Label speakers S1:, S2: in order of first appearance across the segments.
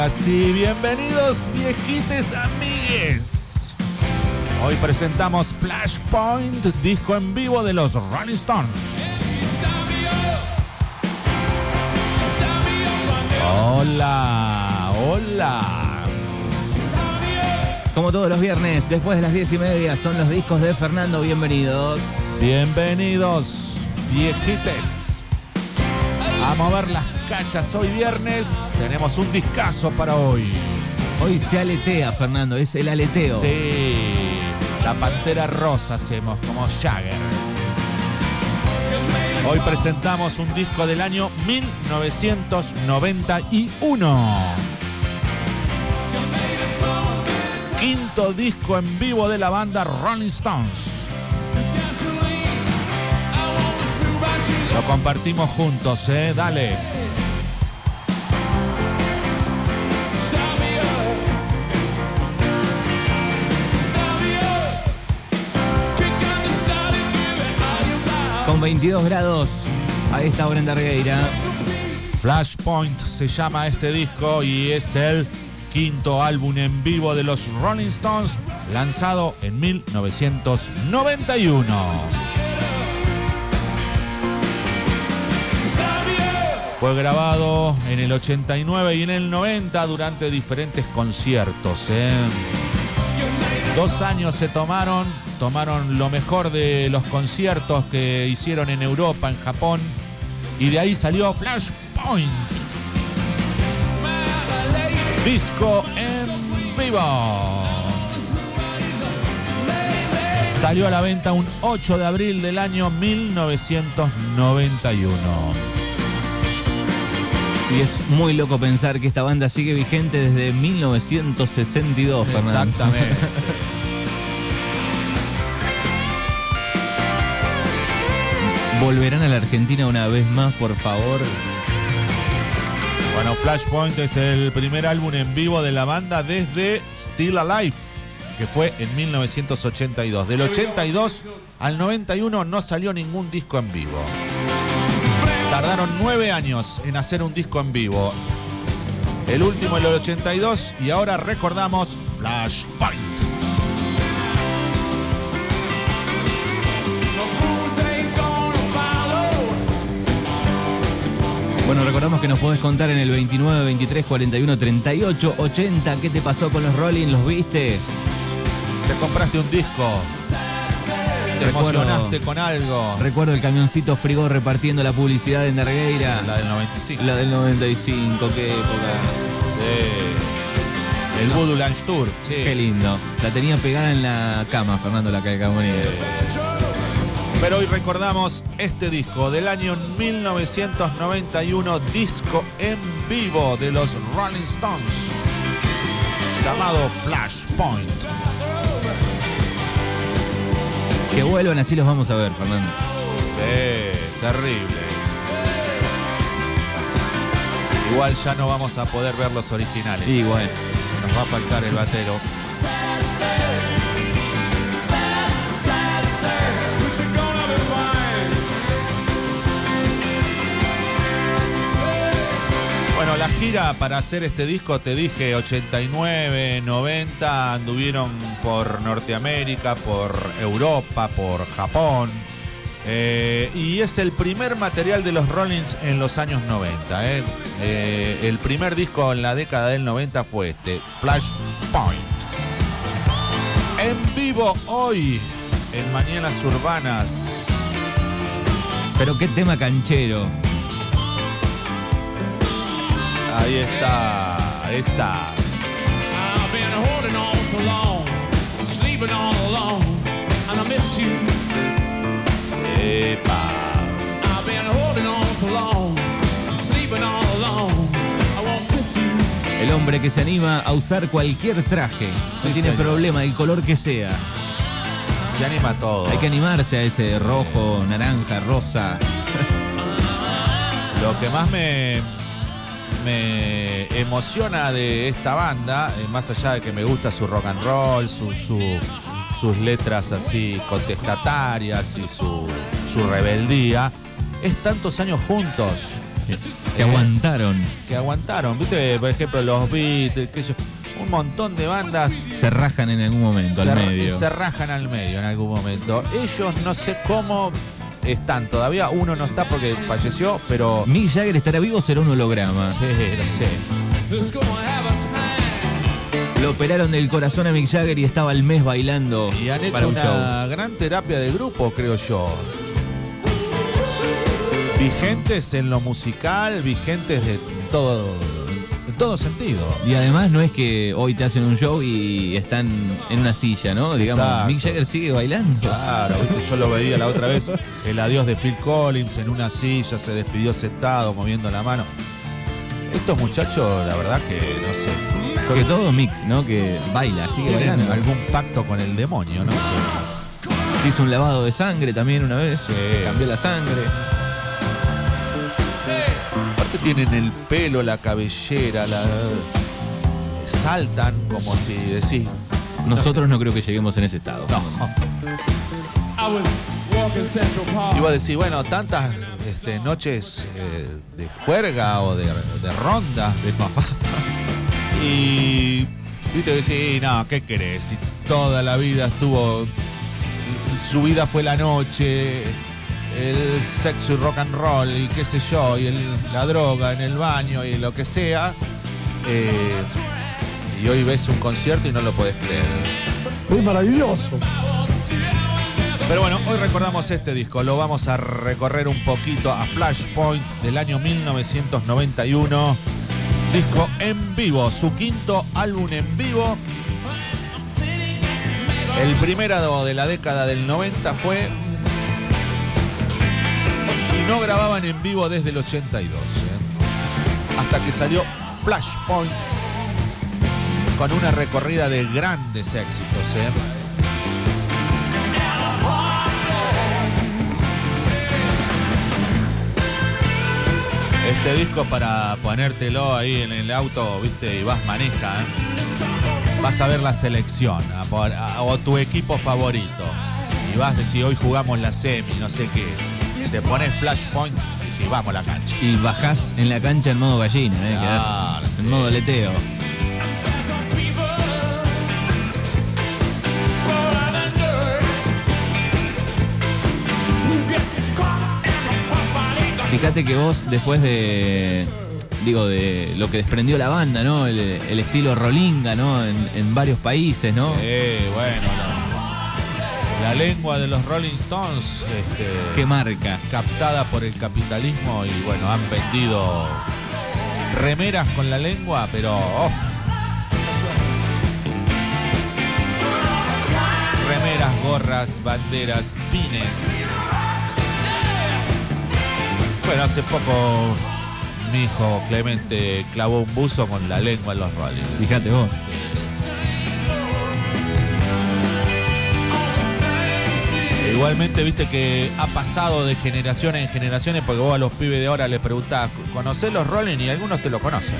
S1: Ahora sí, bienvenidos viejites amigues. Hoy presentamos Flashpoint, disco en vivo de los Rolling Stones. Hola, hola.
S2: Como todos los viernes, después de las diez y media, son los discos de Fernando. Bienvenidos.
S1: Bienvenidos, viejites. A mover las cachas. Hoy viernes tenemos un discazo para hoy.
S2: Hoy se aletea, Fernando, es el aleteo.
S1: Sí, la pantera rosa hacemos como Jagger. Hoy presentamos un disco del año 1991. Quinto disco en vivo de la banda Rolling Stones. Lo compartimos juntos, ¿eh? Dale.
S2: Con 22 grados a esta hora en Dargueira.
S1: Flashpoint se llama este disco y es el quinto álbum en vivo de los Rolling Stones lanzado en 1991. Fue grabado en el 89 y en el 90 durante diferentes conciertos. ¿eh? Dos años se tomaron, tomaron lo mejor de los conciertos que hicieron en Europa, en Japón, y de ahí salió Flashpoint. Disco en vivo. Salió a la venta un 8 de abril del año 1991.
S2: Y es muy loco pensar que esta banda sigue vigente desde 1962, Fernando.
S1: Exactamente.
S2: ¿Volverán a la Argentina una vez más, por favor?
S1: Bueno, Flashpoint es el primer álbum en vivo de la banda desde Still Alive, que fue en 1982. Del 82 al 91 no salió ningún disco en vivo. Tardaron nueve años en hacer un disco en vivo. El último en el 82 y ahora recordamos Flashpoint.
S2: Bueno, recordamos que nos podés contar en el 29, 23, 41, 38, 80. ¿Qué te pasó con los Rolling? ¿Los viste?
S1: Te compraste un disco. Te
S2: Recuerdo-
S1: emocionaste con algo.
S2: Recuerdo el camioncito Frigo repartiendo la publicidad en Dargueira.
S1: La del 95.
S2: La del 95, qué época.
S1: Sí. El Voodoo Lunch Tour. Sí.
S2: Qué lindo. La tenía pegada en la cama, Fernando, la calcamonía.
S1: Pero hoy recordamos este disco del año 1991, disco en vivo de los Rolling Stones, llamado Flashpoint.
S2: Que vuelvan, así los vamos a ver, Fernando.
S1: Sí, terrible. Igual ya no vamos a poder ver los originales.
S2: Y bueno.
S1: Nos va a faltar el batero. Bueno, la gira para hacer este disco, te dije, 89, 90, anduvieron por Norteamérica, por Europa, por Japón. Eh, y es el primer material de los Rollins en los años 90. eh. Eh, el primer disco en la década del 90 fue este, Flashpoint. En vivo hoy, en Mañanas Urbanas.
S2: Pero qué tema canchero.
S3: I miss you.
S1: Epa.
S3: I've been holding on so long, sleeping all alone. I won't kiss you.
S2: El hombre que se anima a usar cualquier traje.
S1: Sí,
S2: no tiene
S1: señor.
S2: problema, el color que sea.
S1: Se anima todo.
S2: Hay que animarse a ese rojo, naranja, rosa.
S1: Lo que más me, me emociona de esta banda, eh, más allá de que me gusta su rock and roll, su, su- sus letras así contestatarias y su, su rebeldía, es tantos años juntos.
S2: Que aguantaron.
S1: que aguantaron. ¿Viste? Por ejemplo, los Beatles, yo, un montón de bandas
S2: Se rajan en algún momento
S1: se,
S2: al medio.
S1: se rajan al medio en algún momento. Ellos no sé cómo están todavía. Uno no está porque falleció, pero.
S2: Mick Jagger estará vivo o será un holograma.
S1: Sí, lo sé.
S2: Lo operaron del corazón a Mick Jagger y estaba al mes bailando
S1: Y han
S2: para
S1: hecho
S2: un show.
S1: una gran terapia de grupo, creo yo. Vigentes en lo musical, vigentes de todo, todo sentido.
S2: Y además no es que hoy te hacen un show y están en una silla, ¿no? Digamos,
S1: Exacto.
S2: Mick Jagger sigue bailando.
S1: Claro, ¿viste? yo lo veía la otra vez, el adiós de Phil Collins en una silla, se despidió sentado, moviendo la mano. Estos muchachos, la verdad que no sé.
S2: Sobre todo Mick, ¿no? Que baila, sigue bailando.
S1: algún pacto con el demonio, ¿no?
S2: Se hizo un lavado de sangre también una vez.
S1: Sí.
S2: Se cambió la sangre.
S1: Aparte tienen el pelo, la cabellera, la... saltan como si decís.
S2: Nosotros no creo que lleguemos en ese estado.
S3: I was walking Central Park.
S1: Iba a decir, bueno, tantas este, noches eh, de juerga o de, de ronda, de fafafa. Y viste que sí, no, ¿qué querés? Si toda la vida estuvo. Su vida fue la noche, el sexo y rock and roll, y qué sé yo, y el- la droga en el baño y lo que sea. eh, y hoy ves un concierto y no lo podés creer.
S4: Muy maravilloso.
S1: Pero bueno, hoy recordamos este disco. Lo vamos a recorrer un poquito a Flashpoint del año 1991. Disco en vivo, su quinto álbum en vivo. El primero de la década del 90 fue. No grababan en vivo desde el 82. ¿eh? Hasta que salió Flashpoint con una recorrida de grandes éxitos. ¿eh? Este disco para ponértelo ahí en el auto, viste, y vas maneja, ¿eh? vas a ver la selección o tu equipo favorito. Y vas a decir, hoy jugamos la semi, no sé qué. Te pones flashpoint y decís, vamos a la cancha.
S2: Y bajás en la cancha en modo gallina, ¿eh? Quedás en modo leteo. Fíjate que vos, después de. Digo, de lo que desprendió la banda, ¿no? El, el estilo rolinga, ¿no? En, en varios países, ¿no?
S1: Sí, bueno, la, la lengua de los Rolling Stones, este,
S2: ¿Qué marca?
S1: captada por el capitalismo y bueno, han vendido remeras con la lengua, pero oh. remeras, gorras, banderas, pines. Bueno, hace poco mi hijo Clemente clavó un buzo con la lengua en los Rolling.
S2: Fíjate vos.
S1: Igualmente, viste que ha pasado de generación en generaciones, porque vos a los pibes de ahora les preguntás, ¿conocés los Rolling? Y algunos te lo conocen.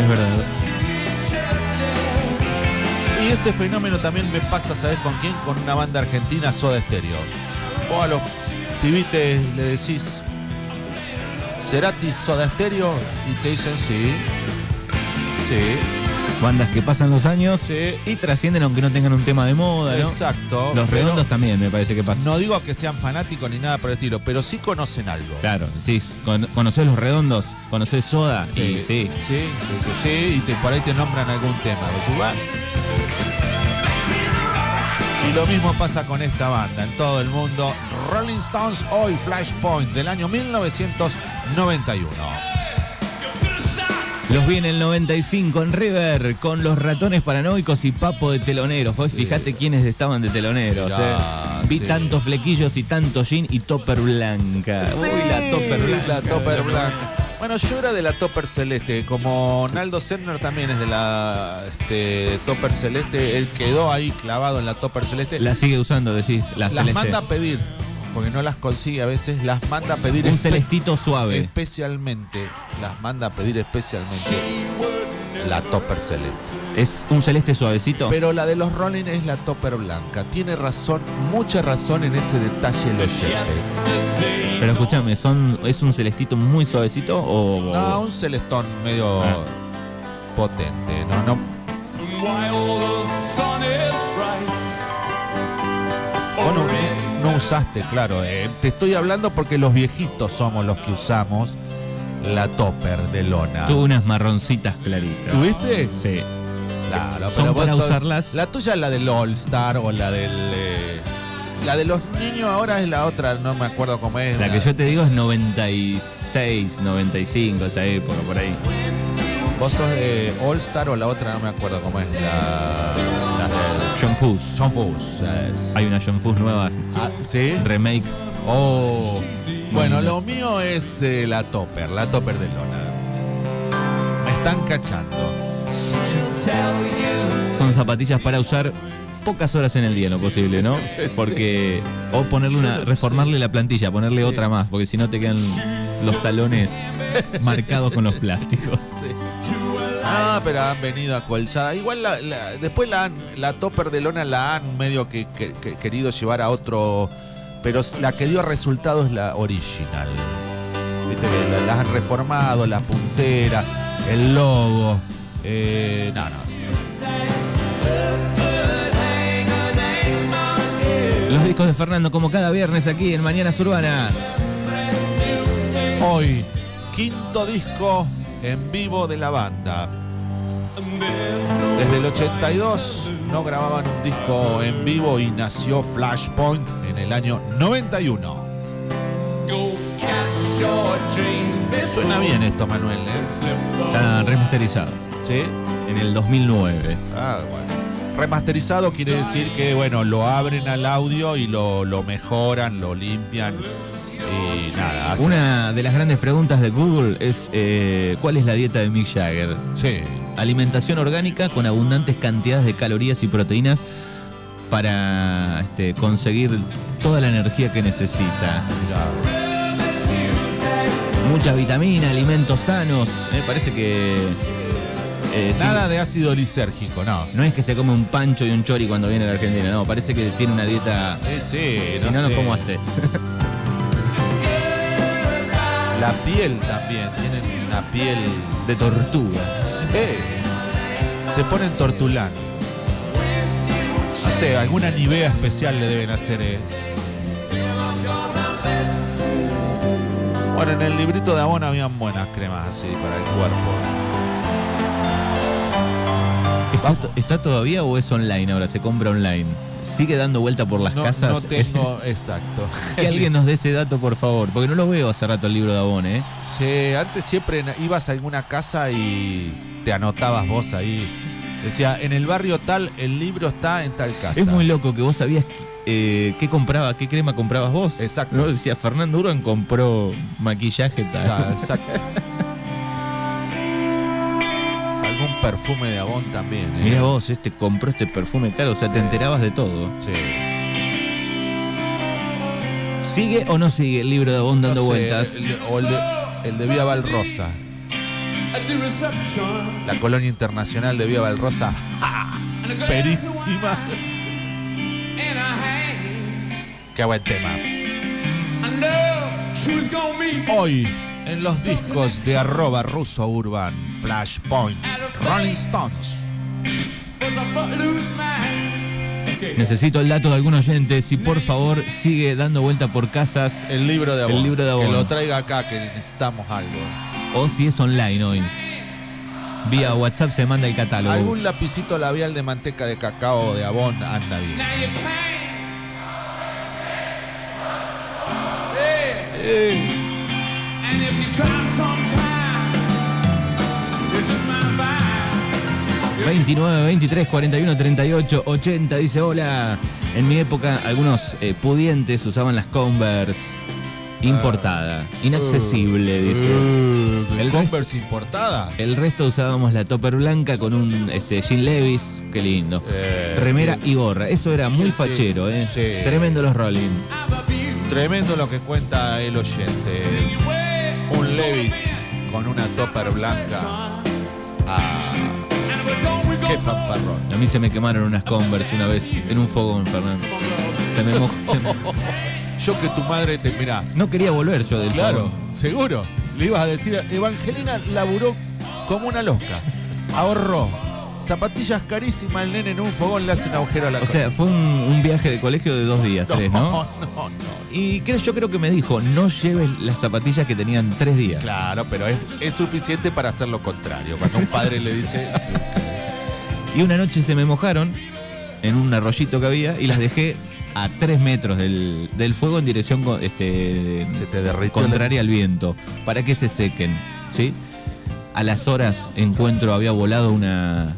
S2: Es verdad.
S1: Y ese fenómeno también me pasa, ¿sabés con quién? Con una banda argentina, Soda Stereo. Vos a los pibites le decís, ¿Cerati Soda Stereo? Y te dicen sí. Sí.
S2: Bandas que pasan los años
S1: Sí.
S2: y trascienden aunque no tengan un tema de moda, ¿no?
S1: Exacto.
S2: Los redondos también me parece que pasa.
S1: No digo que sean fanáticos ni nada por el estilo, pero sí conocen algo.
S2: Claro, sí. Con- ¿Conocés los redondos? ¿Conocés Soda? Sí, sí.
S1: Sí, sí, y te- por ahí te nombran algún tema. Y lo mismo pasa con esta banda en todo el mundo. Rolling Stones hoy Flashpoint del año 1991.
S2: Los vi en el 95 en River con los ratones paranoicos y Papo de teloneros. Vos
S1: Sí.
S2: fijate quiénes estaban de teloneros.
S1: Mirá,
S2: eh. Vi
S1: sí.
S2: tantos flequillos y tanto jean y topper blanca. Uy, la topper blanca.
S1: La topper blanca. Bueno, yo era de la topper celeste, como Naldo Sendner también es de la este, topper celeste, él quedó ahí clavado en la topper celeste.
S2: La sigue usando, decís, la
S1: las
S2: celeste.
S1: manda a pedir, porque no las consigue a veces, las manda a pedir
S2: Un celestito suave.
S1: especialmente. Las manda a pedir especialmente. la topper celeste.
S2: Es un celeste suavecito.
S1: Pero la de los Rolling es la topper blanca. Tiene razón, mucha razón en ese detalle el oyente.
S2: Pero escúchame, son, ¿es un celestito muy suavecito o.?
S1: No, un celestón medio
S2: Ah.
S1: potente. No, no. Usaste, claro. eh, te estoy hablando porque los viejitos somos los que usamos la topper de lona.
S2: Tuve unas marroncitas claritas.
S1: ¿Tuviste?
S2: Sí.
S1: Claro,
S2: Son
S1: pero
S2: para usarlas.
S1: La tuya es la del All Star o la del. eh, la de los niños ahora es la otra, no me acuerdo cómo es.
S2: La que yo te digo es 96, 95, esa época, por ahí.
S1: Vos sos de All Star o la otra, no me acuerdo cómo es. La. La del.
S2: John Fus.
S1: John Fus. es.
S2: Hay una John Fus nueva,
S1: Ah, ¿Sí?
S2: remake.
S1: Oh. Bueno, lo mío es eh, la topper, la topper de lona. Me están cachando.
S2: Son zapatillas para usar pocas horas en el día, en lo posible, ¿no? Porque. O ponerle una. reformarle la plantilla, ponerle otra más, porque si no te quedan los talones marcados con los plásticos.
S1: Ah, pero han venido acolchadas. Igual la- la- después la, la topper de lona la han medio que, que- que querido llevar a otro. Pero la que dio resultado es la original. Viste que la- las han reformado, la puntera, el logo. Eh, no, no.
S2: Los discos de Fernando, como cada viernes aquí en Mañanas Urbanas.
S1: Hoy, quinto disco en vivo de la banda. Desde el 82 no grababan un disco en vivo y nació Flashpoint en el año 91.
S3: Go cast your dreams before
S1: Suena bien esto, Manuel, ¿eh?
S2: Está remasterizado
S1: ¿Sí?
S2: en el 2009.
S1: Ah, bueno. Remasterizado quiere decir que, bueno, lo abren al audio y lo, lo mejoran, lo limpian y nada.
S2: Una de las grandes preguntas de Google es eh, ¿cuál es la dieta de Mick Jagger?
S1: Sí.
S2: Alimentación orgánica con abundantes cantidades de calorías y proteínas para este, conseguir toda la energía que necesita. Mucha vitamina, alimentos sanos. Me parece que... eh, sí,
S1: Nada de ácido lisérgico, no.
S2: no es que se come un pancho y un chori cuando viene a la Argentina, no, parece que tiene una dieta...
S1: Eh, sí,
S2: Si no, no,
S1: sé.
S2: ¿cómo haces?
S1: La piel también, tienen una piel
S2: De tortuga.
S1: Sí. Se ponen tortulán. No sé, alguna nivea especial le deben hacer. eh. Bueno, en el librito de Avon habían buenas cremas así para el cuerpo.
S2: ¿Está, to- está todavía o es online ahora? ¿Se compra online? ¿Sigue dando vuelta por las
S1: No,
S2: casas?
S1: no tengo, exacto.
S2: que alguien nos dé ese dato, por favor. Porque no lo veo hace rato el libro de Avon, ¿eh?
S1: Sí, antes siempre ibas a alguna casa y te anotabas vos ahí. Decía, en el barrio tal, el libro está en tal casa.
S2: Es muy loco que vos sabías eh, qué compraba, qué crema comprabas vos.
S1: Exacto.
S2: ¿No? Decía, Fernando Urban compró maquillaje tal.
S1: Exacto. Perfume de Avon también, ¿eh?
S2: Mira vos, este compró este perfume caro, o sea, te enterabas de todo.
S1: Sí.
S2: ¿Sigue o no sigue el libro de Avon dando
S1: No sé,
S2: vueltas?
S1: el de- o el de, el de Vía Valrosa. La colonia internacional de Vía Valrosa.
S3: And a glass of
S1: Perísima. Qué buen tema.
S3: I know she was gonna meet
S1: Hoy, en los discos de arroba ruso urban, Flashpoint, Rolling Stones.
S2: Necesito el dato de algún oyente. Si por favor sigue dando vuelta por casas
S1: El libro de Avon.
S2: El libro de Avon.
S1: Que lo traiga acá, que necesitamos algo.
S2: o si es online hoy. Vía WhatsApp se manda el catálogo.
S1: Algún lapicito labial de manteca de cacao de Avon anda bien.
S3: You
S2: 29, 23, 41, 38, 80. Dice, hola. En mi época, algunos eh, pudientes usaban las Converse importada. Inaccesible, dice.
S1: Uh,
S2: El
S1: Converse importada.
S2: El resto usábamos la topper blanca con un este, Jean Levis. Qué lindo.
S1: Eh,
S2: Remera y gorra. Eso era muy
S1: Sí,
S2: fachero, ¿eh?
S1: sí.
S2: Tremendo los Rolling.
S1: Tremendo lo que cuenta el oyente. Levis con una topper blanca. Ah, Qué fanfarrón.
S2: A mí se me quemaron unas Converse una vez en un fogón, Fernando. Se me moj- se me-
S1: Yo que tu madre te. Mirá,
S2: No quería volver yo del
S1: claro,
S2: fogón.
S1: seguro. Le ibas a decir, Evangelina laburó como una loca. Ahorró. Zapatillas carísimas, el nene en un fogón le hacen agujero a la
S2: O sea, fue un, un viaje de colegio de dos días, tres, ¿no?
S1: no, no, no.
S2: Y creo, yo creo que me dijo, no lleves las zapatillas que tenían tres días.
S1: Claro, pero es, es suficiente para hacer lo contrario. Cuando un padre le dice.
S2: Y una noche se me mojaron en un arroyito que había y las dejé a tres metros del, del fuego en dirección este,
S1: Se te derritió
S2: contraria al viento, para que se sequen, ¿sí? A las horas encuentro, había volado una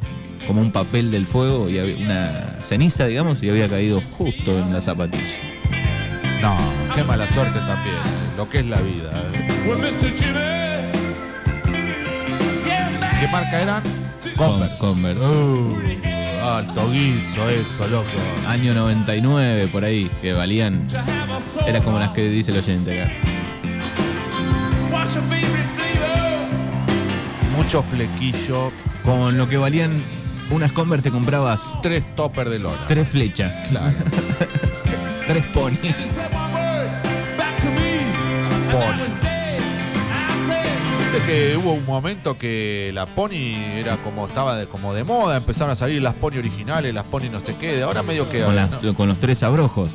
S2: como un papel del fuego y había una ceniza, digamos, y había caído justo en la zapatilla.
S1: No, qué mala suerte también. Lo que es la vida. eh. ¿Qué marca eran?
S2: Con- Converse.
S1: Uh, alto guiso, eso, loco.
S2: Año 99, por ahí, que valían. Era como las que dice el oyente acá.
S1: Mucho flequillo,
S2: Con lo que valían unas Converse te comprabas
S1: tres toppers de lona.
S2: tres flechas,
S1: Claro.
S2: tres.
S3: And
S1: Pony. que hubo un momento que la pony era como estaba de, como de moda, empezaron a salir las pony originales, las pony no sé qué, de ahora medio que
S2: Con, las-
S1: ¿no?
S2: con los tres abrojos.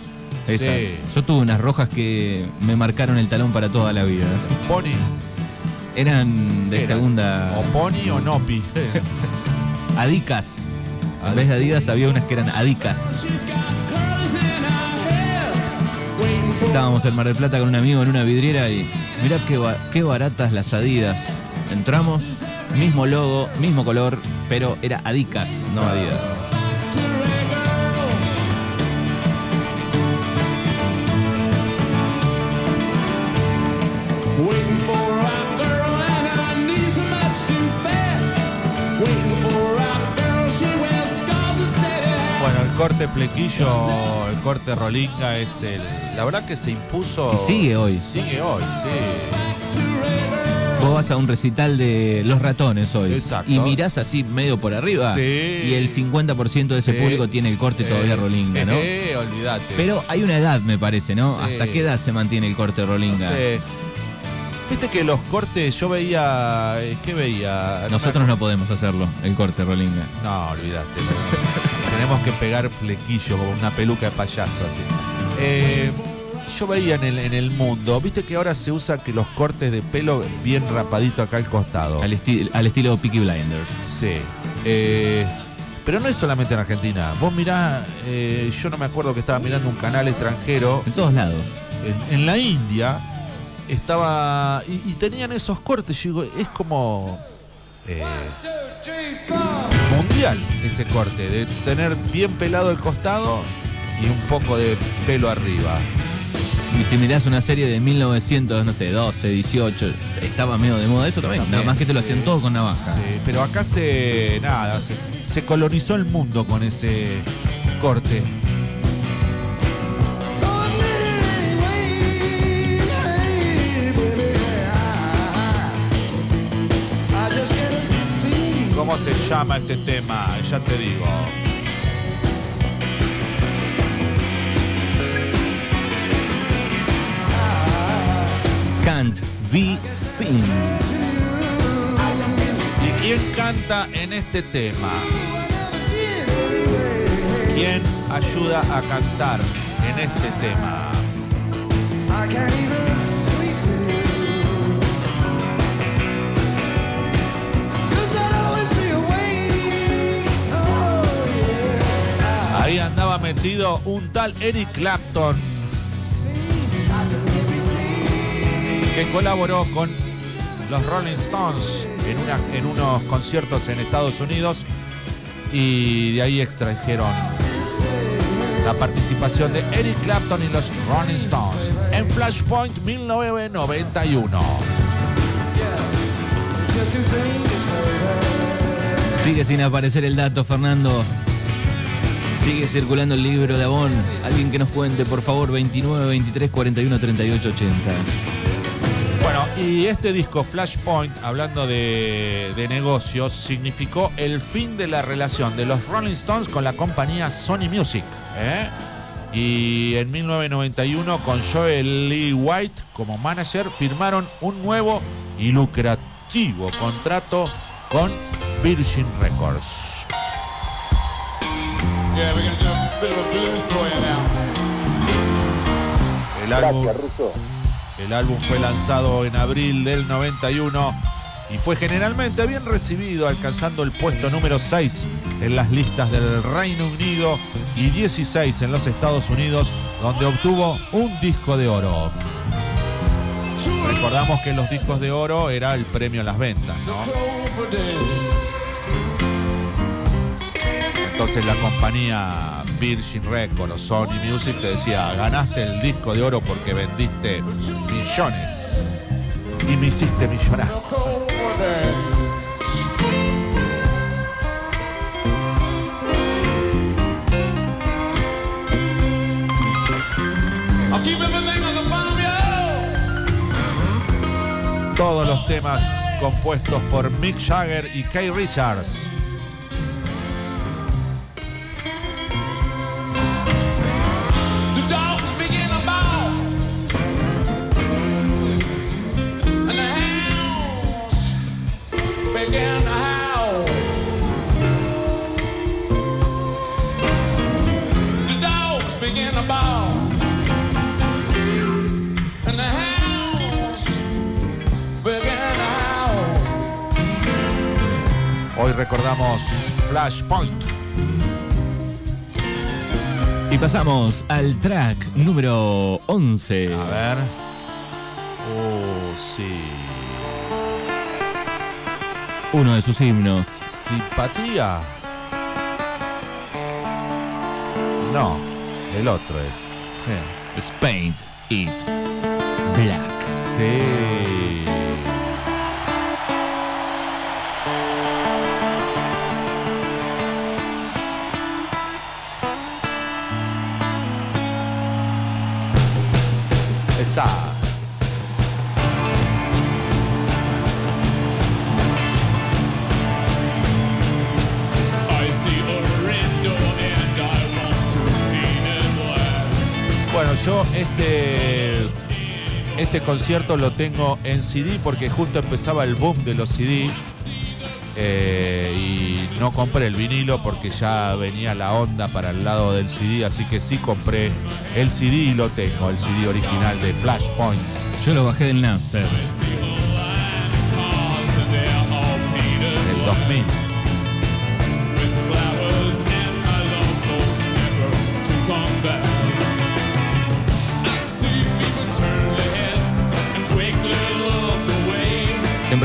S2: Esas.
S1: Sí.
S2: Yo tuve unas rojas que me marcaron el talón para toda la vida.
S1: pony
S2: Eran de segunda.
S1: o pony o nopi.
S2: Adicas. En vez de Adidas había unas que eran Adicas. Estábamos en Mar del Plata con un amigo en una vidriera y mirá qué, qué baratas las Adidas. Entramos, mismo logo, mismo color, pero era Adicas, no Adidas.
S1: Corte flequillo, el corte rolinga es el. La verdad que se impuso.
S2: Y sigue hoy.
S1: Sigue hoy, sí.
S2: Vos vas a un recital de Los Ratones hoy
S1: Exacto.
S2: y mirás así medio por arriba
S1: Sí.
S2: y el 50% de ese
S1: Sí.
S2: público tiene el corte todavía rolinga, ¿no?
S1: Sí, olvídate.
S2: Pero hay una edad, me parece, ¿no?
S1: Sí.
S2: ¿Hasta qué edad se mantiene el corte
S1: No
S2: rolinga?
S1: sé. Viste que los cortes, yo veía. eh, ¿Qué veía?
S2: Nosotros no podemos hacerlo, el corte rolinga.
S1: No, olvídate. Tenemos que pegar flequillo como una peluca de payaso así. Eh, yo veía en el, en el mundo, viste que ahora se usa que los cortes de pelo bien rapadito acá al costado.
S2: Al, esti- al estilo Peaky Blinders.
S1: Sí. Eh, pero no es solamente en Argentina. Vos mirás, eh, yo no me acuerdo que estaba mirando un canal extranjero
S2: En todos lados.
S1: en, en la India estaba y, y tenían esos cortes. Yo digo, es como eh, mundial ese corte de tener bien pelado el costado y un poco de pelo arriba.
S2: Y si mirás una serie de 1900, no sé, 12, 18, estaba medio de moda eso también.
S1: También,
S2: Nada más que te lo
S1: sí.
S2: hacían todo con navaja.
S1: Sí, pero acá se nada, se, se colonizó el mundo con ese corte. ¿Cómo se llama este tema? Ya te digo.
S2: Can't be seen.
S1: ¿Y quién canta en este tema? ¿Quién ayuda a cantar en este tema? Andaba metido un tal Eric Clapton que colaboró con los Rolling Stones en unos conciertos en Estados Unidos y de ahí extrajeron la participación de Eric Clapton y los Rolling Stones en Flashpoint 1991.
S2: Sigue sin aparecer el dato, Fernando. Sigue circulando el libro de Avon. Alguien que nos cuente, por favor, 29, 23, 41, 38, 80.
S1: Bueno, y este disco Flashpoint, hablando de, negocios, significó el fin de la relación de los Rolling Stones con la compañía Sony Music. ¿eh? Y en 1991, con Joel Lee White como manager, firmaron un nuevo y lucrativo contrato con Virgin Records. El álbum, el álbum fue lanzado en abril del 91 y fue generalmente bien recibido, alcanzando el puesto número 6 en las listas del Reino Unido y 16 en los Estados Unidos, donde obtuvo un disco de oro. Recordamos que los discos de oro era el premio a las ventas, ¿no? Entonces la compañía Virgin Records o Sony Music te decía, ganaste el disco de oro porque vendiste millones y me hiciste millonario. Todos los temas compuestos por Mick Jagger y Kay Richards. Hoy recordamos Flashpoint.
S2: Y pasamos al track número 11.
S1: A ver. Oh, sí.
S2: Uno de sus himnos.
S1: Simpatía. No, el otro es. Sí.
S2: Paint It Black.
S1: Sí. Yo este este concierto lo tengo en CD porque justo empezaba el boom de los CD eh, y no compré el vinilo porque ya venía la onda para el lado del CD, así que sí compré el CD y lo tengo, el CD original de Flashpoint.
S2: Yo lo bajé del Napster.
S1: Del 2000.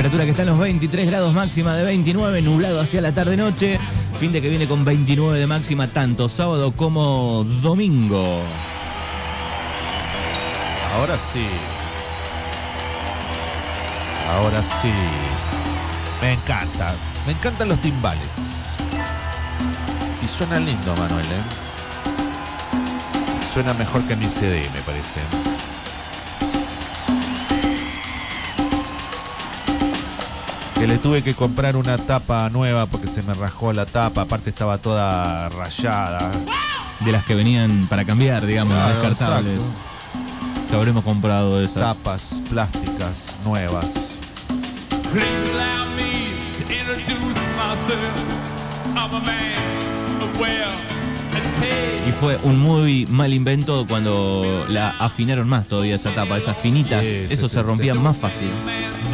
S2: Temperatura que está en los 23 grados máxima de 29, nublado hacia la tarde-noche. Fin de que viene con 29 de máxima tanto sábado como domingo.
S1: Ahora sí. Ahora sí. Me encanta. Me encantan los timbales. Y suena lindo, Manuel, ¿eh? Suena mejor que mi CD, me parece. Que le tuve que comprar una tapa nueva porque se me rajó la tapa. Aparte estaba toda rayada.
S2: De las que venían para cambiar, digamos,
S1: Claro,
S2: descartables.
S1: exacto.
S2: Que habremos comprado esas.
S1: Tapas plásticas nuevas.
S3: Please allow me to introduce myself. I'm a man taste.
S2: Y fue un muy mal invento cuando la afinaron más todavía esa tapa, esas finitas.
S1: Sí,
S2: eso
S1: sí,
S2: se rompía
S1: sí.
S2: más fácil.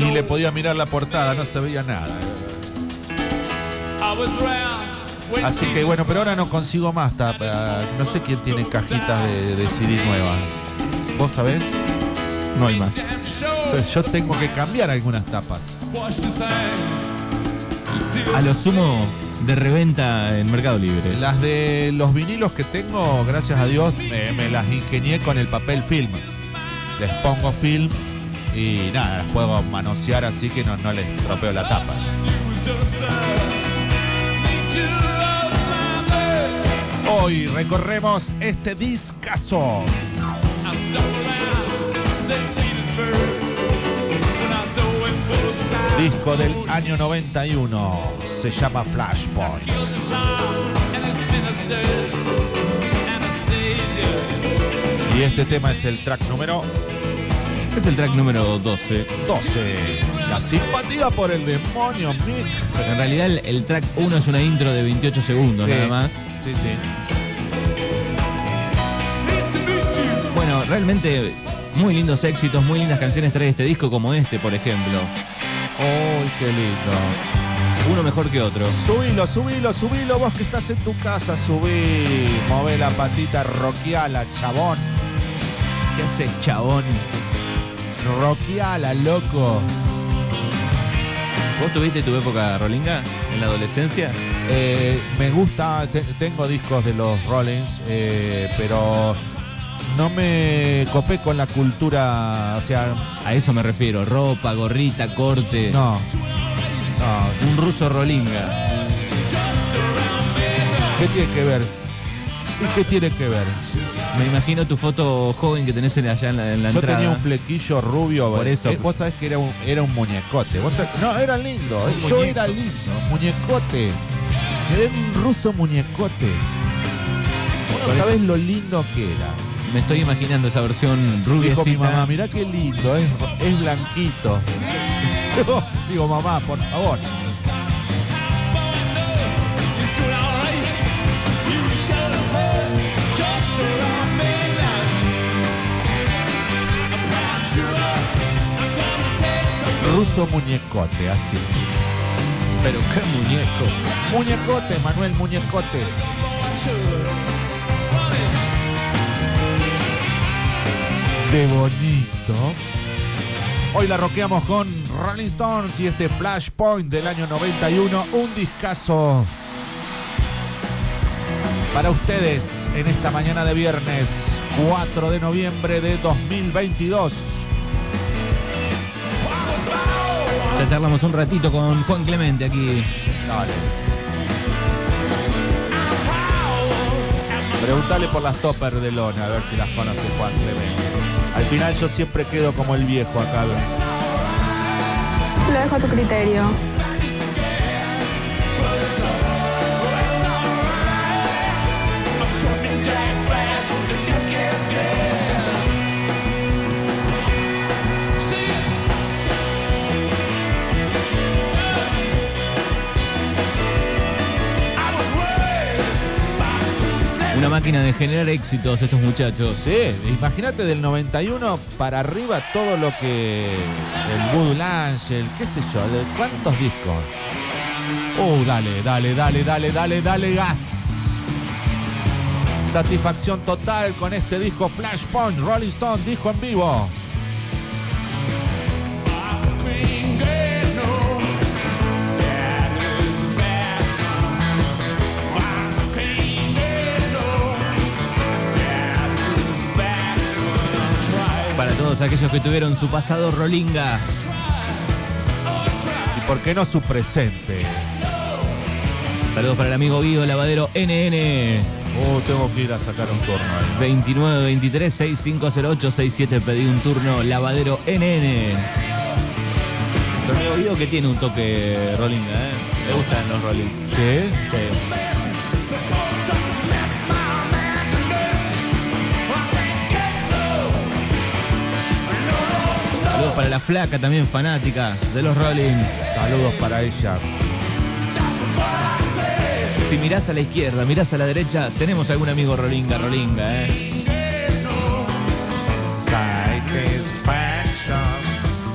S1: Ni le podía mirar la portada, no se veía nada. Así que bueno, pero ahora no consigo más tapa. No sé quién tiene cajitas de, de CD nuevas. ¿Vos sabés?
S2: No hay más.
S1: Yo tengo que cambiar algunas tapas.
S2: A lo sumo de reventa en Mercado Libre.
S1: Las de los vinilos que tengo, gracias a Dios, me, me las ingenié con el papel film. Les pongo film y nada, las puedo manosear así que no, no les tropeo la tapa. Hoy recorremos este discazo. Disco del año 91. Se llama Flashpoint. Y este tema es el track número
S2: Es el track número 12.
S1: 12. La simpatía por el demonio.
S2: En realidad el, el track 1 es una intro de 28 segundos
S1: Sí.
S2: nada más.
S1: Sí, sí.
S2: Bueno, realmente muy lindos éxitos, muy lindas canciones trae este disco como este, por ejemplo.
S1: ¡Uy, qué lindo!
S2: Uno mejor que otro.
S1: Subilo, subilo, subilo, vos que estás en tu casa, subí. Move la patita, roqueala, chabón.
S2: ¿Qué haces, chabón?
S1: Roqueala, loco.
S2: ¿Vos tuviste tu época rolinga en la adolescencia?
S1: Eh, me gusta, te- tengo discos de los Rollins, eh, pero no me copé con la cultura, o sea,
S2: A eso me refiero. Ropa, gorrita, corte.
S1: no. No,
S2: Un ruso rolinga.
S1: ¿qué tiene que ver? ¿Y qué tiene que ver?
S2: Me imagino tu foto joven que tenés en- allá en la, en la
S1: Yo
S2: entrada.
S1: tenía un flequillo rubio.
S2: Por eso.
S1: Eh, vos sabés que era un, era un muñecote. Vos sabés- no, era lindo. eh,
S2: Un
S1: Yo
S2: muñeco.
S1: era lindo. Muñecote. Era un ruso muñecote. Vos no sabés lo lindo que era.
S2: Me estoy imaginando esa versión rubiecita.
S1: Dijo mi mamá, mirá qué lindo, es, es blanquito. Yo digo, mamá, por favor. Ruso muñecote, así.
S2: Pero qué muñeco.
S1: Muñecote, Manuel, muñecote. De bonito. Hoy la roqueamos con Rolling Stones y este Flashpoint del año 91. Un discazo para ustedes en esta mañana de viernes 4 de noviembre de 2022.
S2: Charlamos un ratito con Juan Clemente aquí.
S1: Dale. Preguntale por las toppers de lona, a ver si las conoce Juan Clemente. Al final yo siempre quedo como el viejo acá.
S5: Lo dejo a tu criterio.
S2: Máquina de generar éxitos estos muchachos.
S1: Sí, imagínate del 91 para arriba todo lo que. El Voodoo el qué sé yo, de ¿cuántos discos? Uh, dale, dale, dale, dale, dale, dale, gas. Satisfacción total con este disco Flashpoint, Rolling Stone, disco en vivo.
S2: Para todos aquellos que tuvieron su pasado rolinga.
S1: ¿Y por qué no su presente?
S2: Saludos para el amigo Guido Lavadero NN.
S1: Uh, tengo que ir a sacar un turno ahí.
S2: 29 23 6508 67 pedí un turno lavadero NN. El amigo Guido que tiene un toque rolinga, ¿eh? Le gustan los rollings.
S1: ¿Sí?
S2: Sí. Para la flaca también fanática de los Rolling.
S1: Saludos para ella.
S2: Si mirás a la izquierda, mirás a la derecha, tenemos algún amigo Rolinga, Rolinga, ¿eh?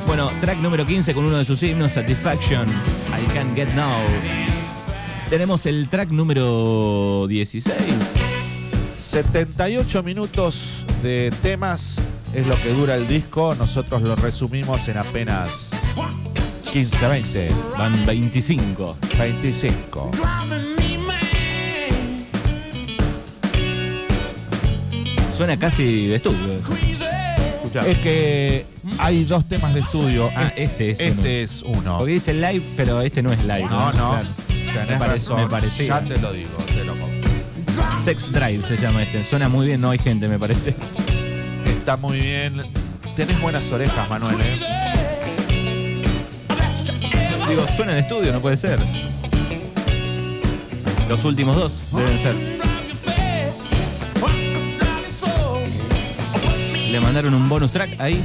S2: Bueno, track número 15 con uno de sus himnos, Satisfaction, I Can't Get Now. Tenemos el track número 16.
S1: 78 minutos de temas es lo que dura el disco. Nosotros lo resumimos en apenas 15, 20,
S2: Van 25.
S1: 25.
S2: Suena casi de estudio. Escuchá.
S1: Es que hay dos temas de estudio.
S2: Ah, este es
S1: Este
S2: uno.
S1: es uno.
S2: Porque dice live, pero este no es live.
S1: No, no.
S2: Claro. Me pare-
S1: razón.
S2: me parecía.
S1: Ya te lo digo, te lo.
S2: Sex Drive se llama este. Suena muy bien, no hay gente, me parece.
S1: Está muy bien. Tenés buenas orejas, Manuel, ¿eh?
S2: Digo, suena en estudio, no puede ser. Los últimos dos deben ser. Le mandaron un bonus track ahí.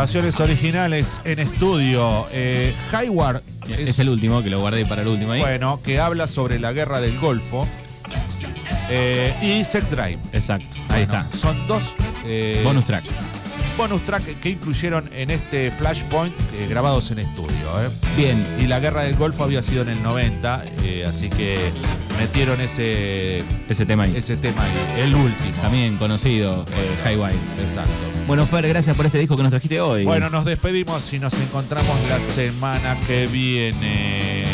S1: Grabaciones originales en estudio. Eh, Hayward
S2: Es el último, que lo guardé para el último ahí.
S1: bueno, que habla sobre la guerra del Golfo. Eh, y Sex Drive.
S2: Exacto, ahí
S1: Bueno,
S2: está.
S1: Son dos eh,
S2: Bonus track.
S1: bonus track que incluyeron en este Flashpoint eh, grabados en estudio.
S2: Bien,
S1: Y la guerra del Golfo había sido en el 90, eh, así que metieron ese,
S2: ese tema ahí.
S1: ese tema ahí, el último.
S2: También conocido, Highway.
S1: Exacto.
S2: Bueno, Fer, gracias por este disco que nos trajiste hoy.
S1: Bueno, nos despedimos y nos encontramos la semana que viene.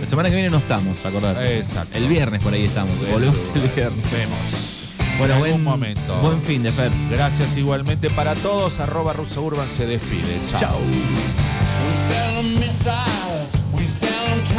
S2: la semana que viene no estamos, acordate.
S1: Exacto.
S2: El viernes por ahí estamos. Volvemos el viernes.
S1: Vemos.
S2: Bueno,
S1: en
S2: buen
S1: algún momento.
S2: Buen fin de Fer.
S1: Gracias igualmente para todos. Arroba Russo Urban se despide. Chao.
S2: Chao.